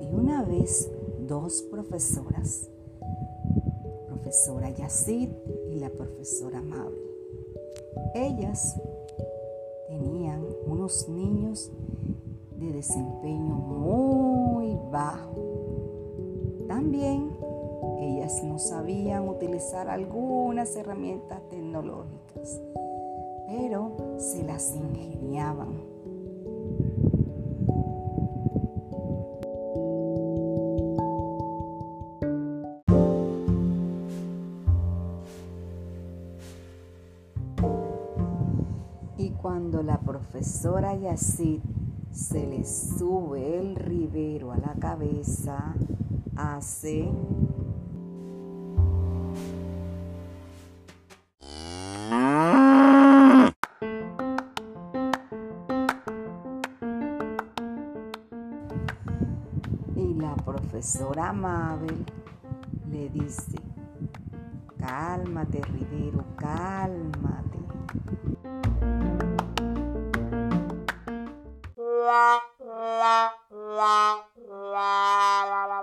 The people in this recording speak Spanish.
una vez dos profesoras, profesora Yacid y la profesora Mabel. Ellas tenían unos niños de desempeño muy bajo. También ellas no sabían utilizar algunas herramientas tecnológicas, pero se las ingeniaban cuando la profesora Yacid se le sube el ribero a la cabeza, hace... Y la profesora Mabel le dice, cálmate Rivero, cálmate. la la la la